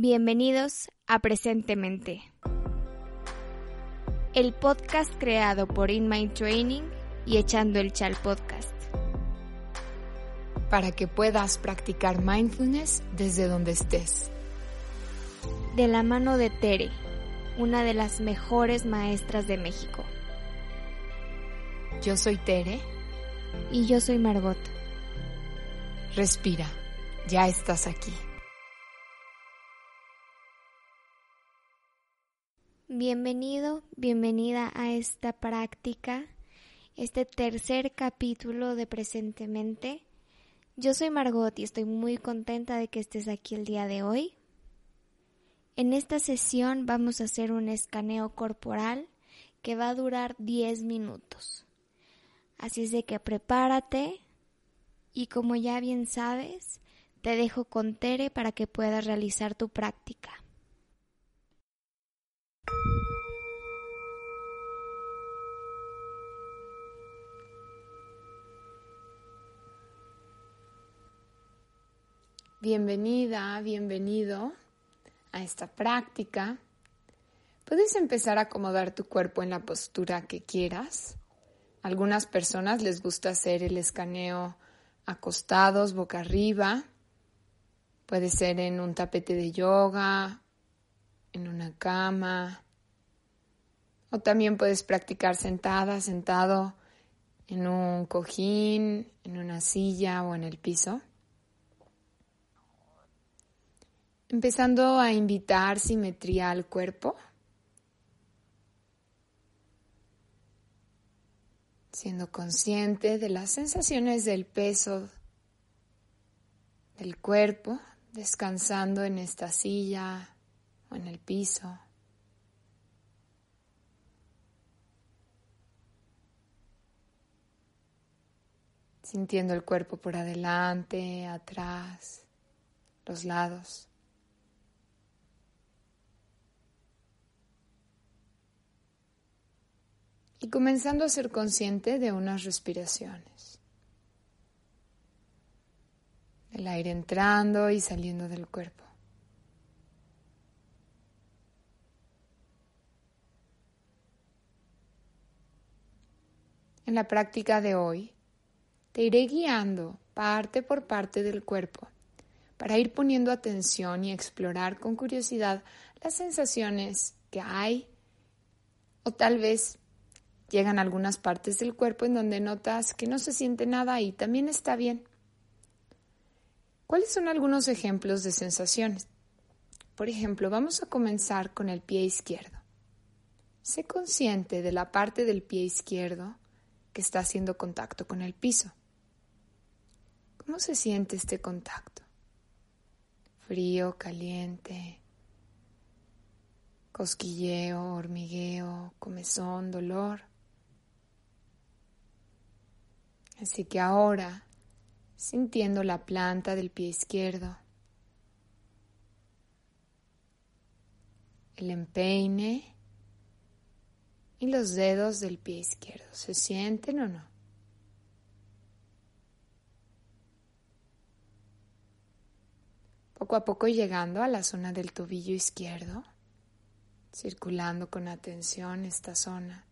Bienvenidos a Presentemente, el podcast creado por In My Training y Echando el Chal Podcast. Para que puedas practicar mindfulness desde donde estés. De la mano de Tere, una de las mejores maestras de México. Yo soy Tere. Y yo soy Margot. Respira, ya estás aquí. Bienvenido, bienvenida a esta práctica, este tercer capítulo de Presentemente. Yo soy Margot y estoy muy contenta de que estés aquí el día de hoy. En esta sesión vamos a hacer un escaneo corporal que va a durar 10 minutos. Así es de que prepárate y como ya bien sabes, te dejo con Tere para que puedas realizar tu práctica. Bienvenida, bienvenido a esta práctica. Puedes empezar a acomodar tu cuerpo en la postura que quieras. algunas personas les gusta hacer el escaneo acostados, boca arriba. Puede ser en un tapete de yoga, en una cama. O también puedes practicar sentada, sentado en un cojín, en una silla o en el piso. Empezando a invitar simetría al cuerpo. Siendo consciente de las sensaciones del peso del cuerpo, descansando en esta silla o en el piso. Sintiendo el cuerpo por adelante, atrás, los lados. Y comenzando a ser consciente de unas respiraciones. El aire entrando y saliendo del cuerpo. En la práctica de hoy, te iré guiando parte por parte del cuerpo para ir poniendo atención y explorar con curiosidad las sensaciones que hay o tal vez Llegan algunas partes del cuerpo en donde notas que no se siente nada y también está bien. ¿Cuáles son algunos ejemplos de sensaciones? Por ejemplo, vamos a comenzar con el pie izquierdo. Sé consciente de la parte del pie izquierdo que está haciendo contacto con el piso. ¿Cómo se siente este contacto? Frío, caliente, cosquilleo, hormigueo, comezón, dolor. Así que ahora, sintiendo la planta del pie izquierdo, el empeine y los dedos del pie izquierdo, ¿se sienten o no? Poco a poco llegando a la zona del tobillo izquierdo, circulando con atención esta zona.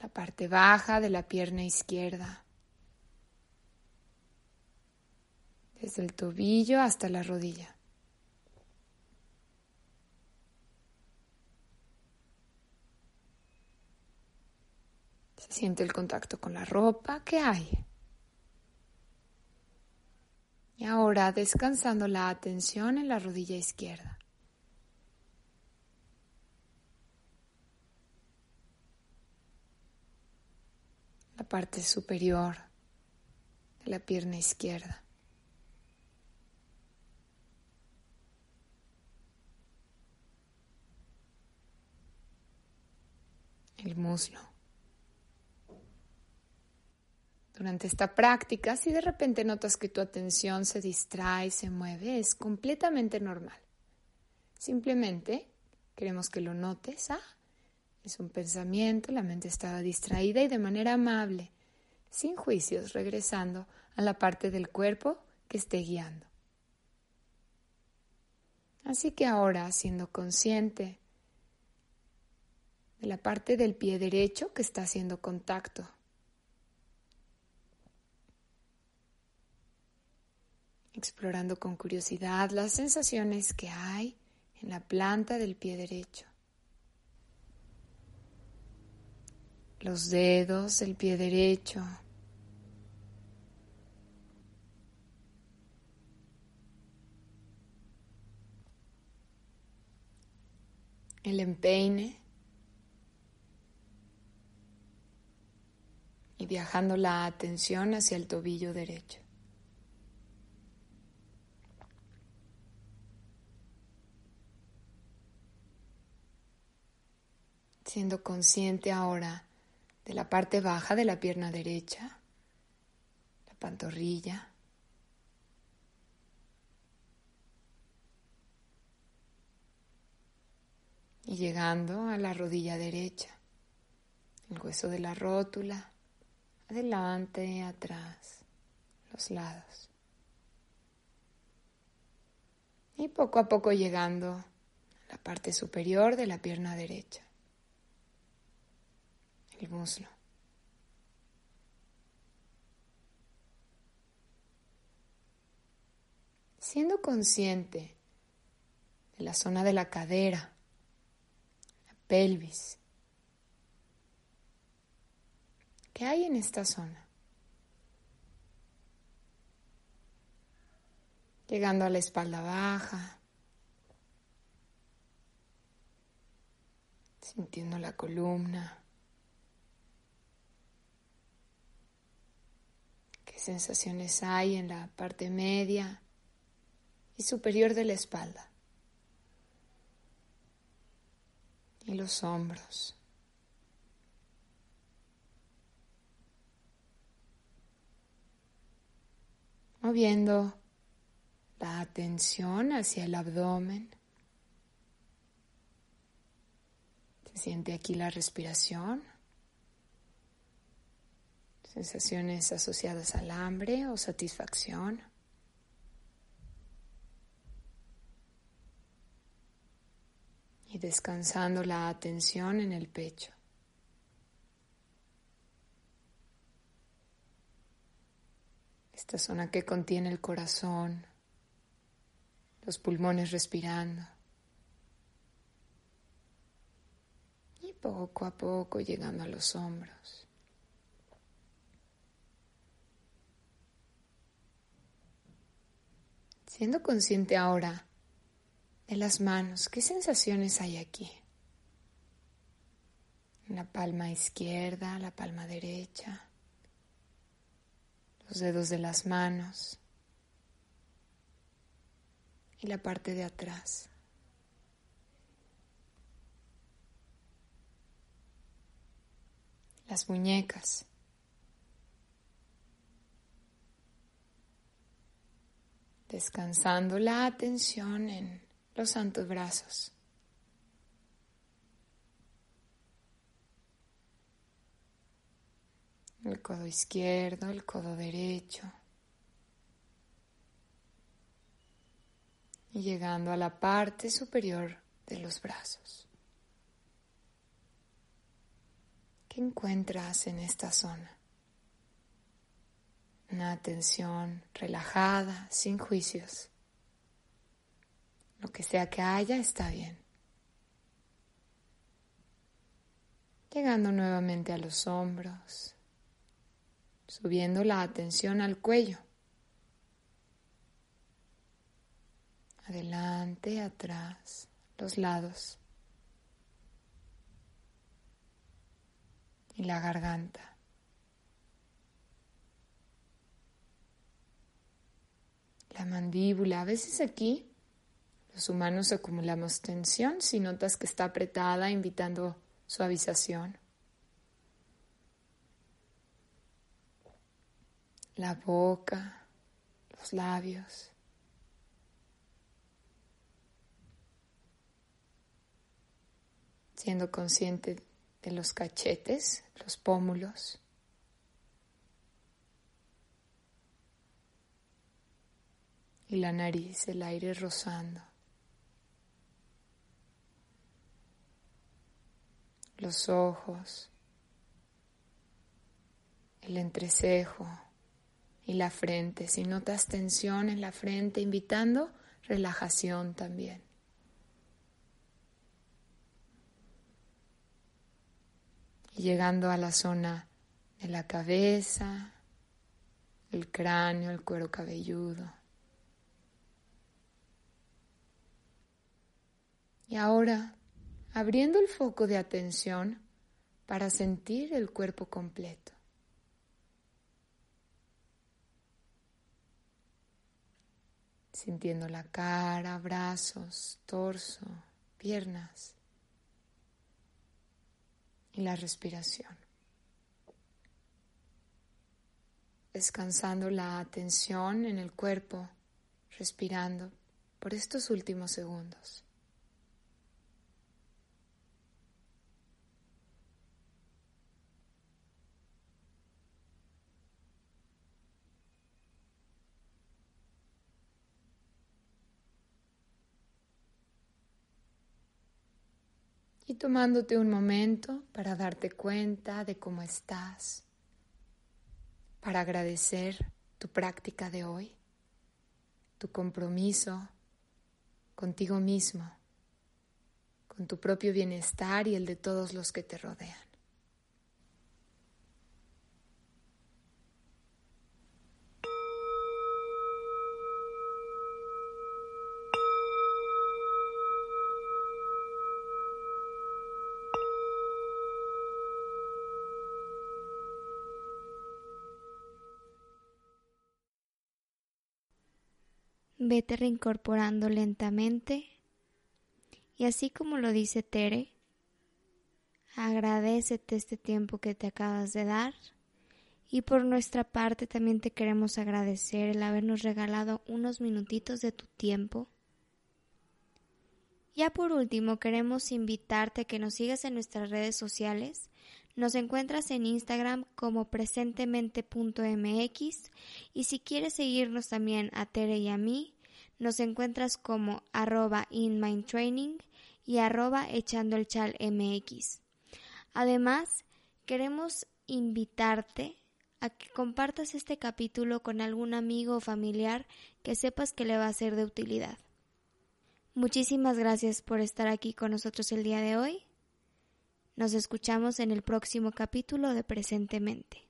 La parte baja de la pierna izquierda, desde el tobillo hasta la rodilla. Se siente el contacto con la ropa que hay. Y ahora descansando la atención en la rodilla izquierda. la parte superior de la pierna izquierda. El muslo. Durante esta práctica, si de repente notas que tu atención se distrae, se mueve, es completamente normal. Simplemente queremos que lo notes. ¿ah? Es un pensamiento, la mente estaba distraída y de manera amable, sin juicios, regresando a la parte del cuerpo que esté guiando. Así que ahora, siendo consciente de la parte del pie derecho que está haciendo contacto, explorando con curiosidad las sensaciones que hay en la planta del pie derecho. Los dedos del pie derecho. El empeine. Y viajando la atención hacia el tobillo derecho. siendo consciente ahora de la parte baja de la pierna derecha, la pantorrilla. Y llegando a la rodilla derecha, el hueso de la rótula, adelante, atrás, los lados. Y poco a poco llegando a la parte superior de la pierna derecha el muslo. Siendo consciente de la zona de la cadera, la pelvis, ¿qué hay en esta zona? Llegando a la espalda baja, sintiendo la columna. Sensaciones hay en la parte media y superior de la espalda? Y los hombros. Moviendo la atención hacia el abdomen. Se siente aquí la respiración sensaciones asociadas al hambre o satisfacción. Y descansando la atención en el pecho. Esta zona que contiene el corazón, los pulmones respirando. Y poco a poco llegando a los hombros. Siendo consciente ahora de las manos, ¿qué sensaciones hay aquí? La palma izquierda, la palma derecha, los dedos de las manos y la parte de atrás. Las muñecas. Descansando la atención en los antebrazos. El codo izquierdo, el codo derecho. Y llegando a la parte superior de los brazos. ¿Qué encuentras en esta zona? Una atención relajada, sin juicios. Lo que sea que haya está bien. Llegando nuevamente a los hombros, subiendo la atención al cuello. Adelante, atrás, los lados. Y la garganta. La mandíbula. A veces aquí los humanos acumulamos tensión si notas que está apretada, invitando suavización. La boca, los labios. Siendo consciente de los cachetes, los pómulos. y la nariz, el aire rozando. Los ojos, el entrecejo y la frente. Si notas tensión en la frente, invitando relajación también. Y llegando a la zona de la cabeza, el cráneo, el cuero cabelludo. Y ahora, abriendo el foco de atención para sentir el cuerpo completo. Sintiendo la cara, brazos, torso, piernas y la respiración. Descansando la atención en el cuerpo, respirando por estos últimos segundos. Y tomándote un momento para darte cuenta de cómo estás, para agradecer tu práctica de hoy, tu compromiso contigo mismo, con tu propio bienestar y el de todos los que te rodean. Vete reincorporando lentamente y así como lo dice Tere, agradecete este tiempo que te acabas de dar y por nuestra parte también te queremos agradecer el habernos regalado unos minutitos de tu tiempo. Ya por último queremos invitarte a que nos sigas en nuestras redes sociales. Nos encuentras en Instagram como presentemente.mx y si quieres seguirnos también a Tere y a mí, nos encuentras como arroba inmindtraining y arroba echando el chal mx. Además, queremos invitarte a que compartas este capítulo con algún amigo o familiar que sepas que le va a ser de utilidad. Muchísimas gracias por estar aquí con nosotros el día de hoy. Nos escuchamos en el próximo capítulo de Presentemente.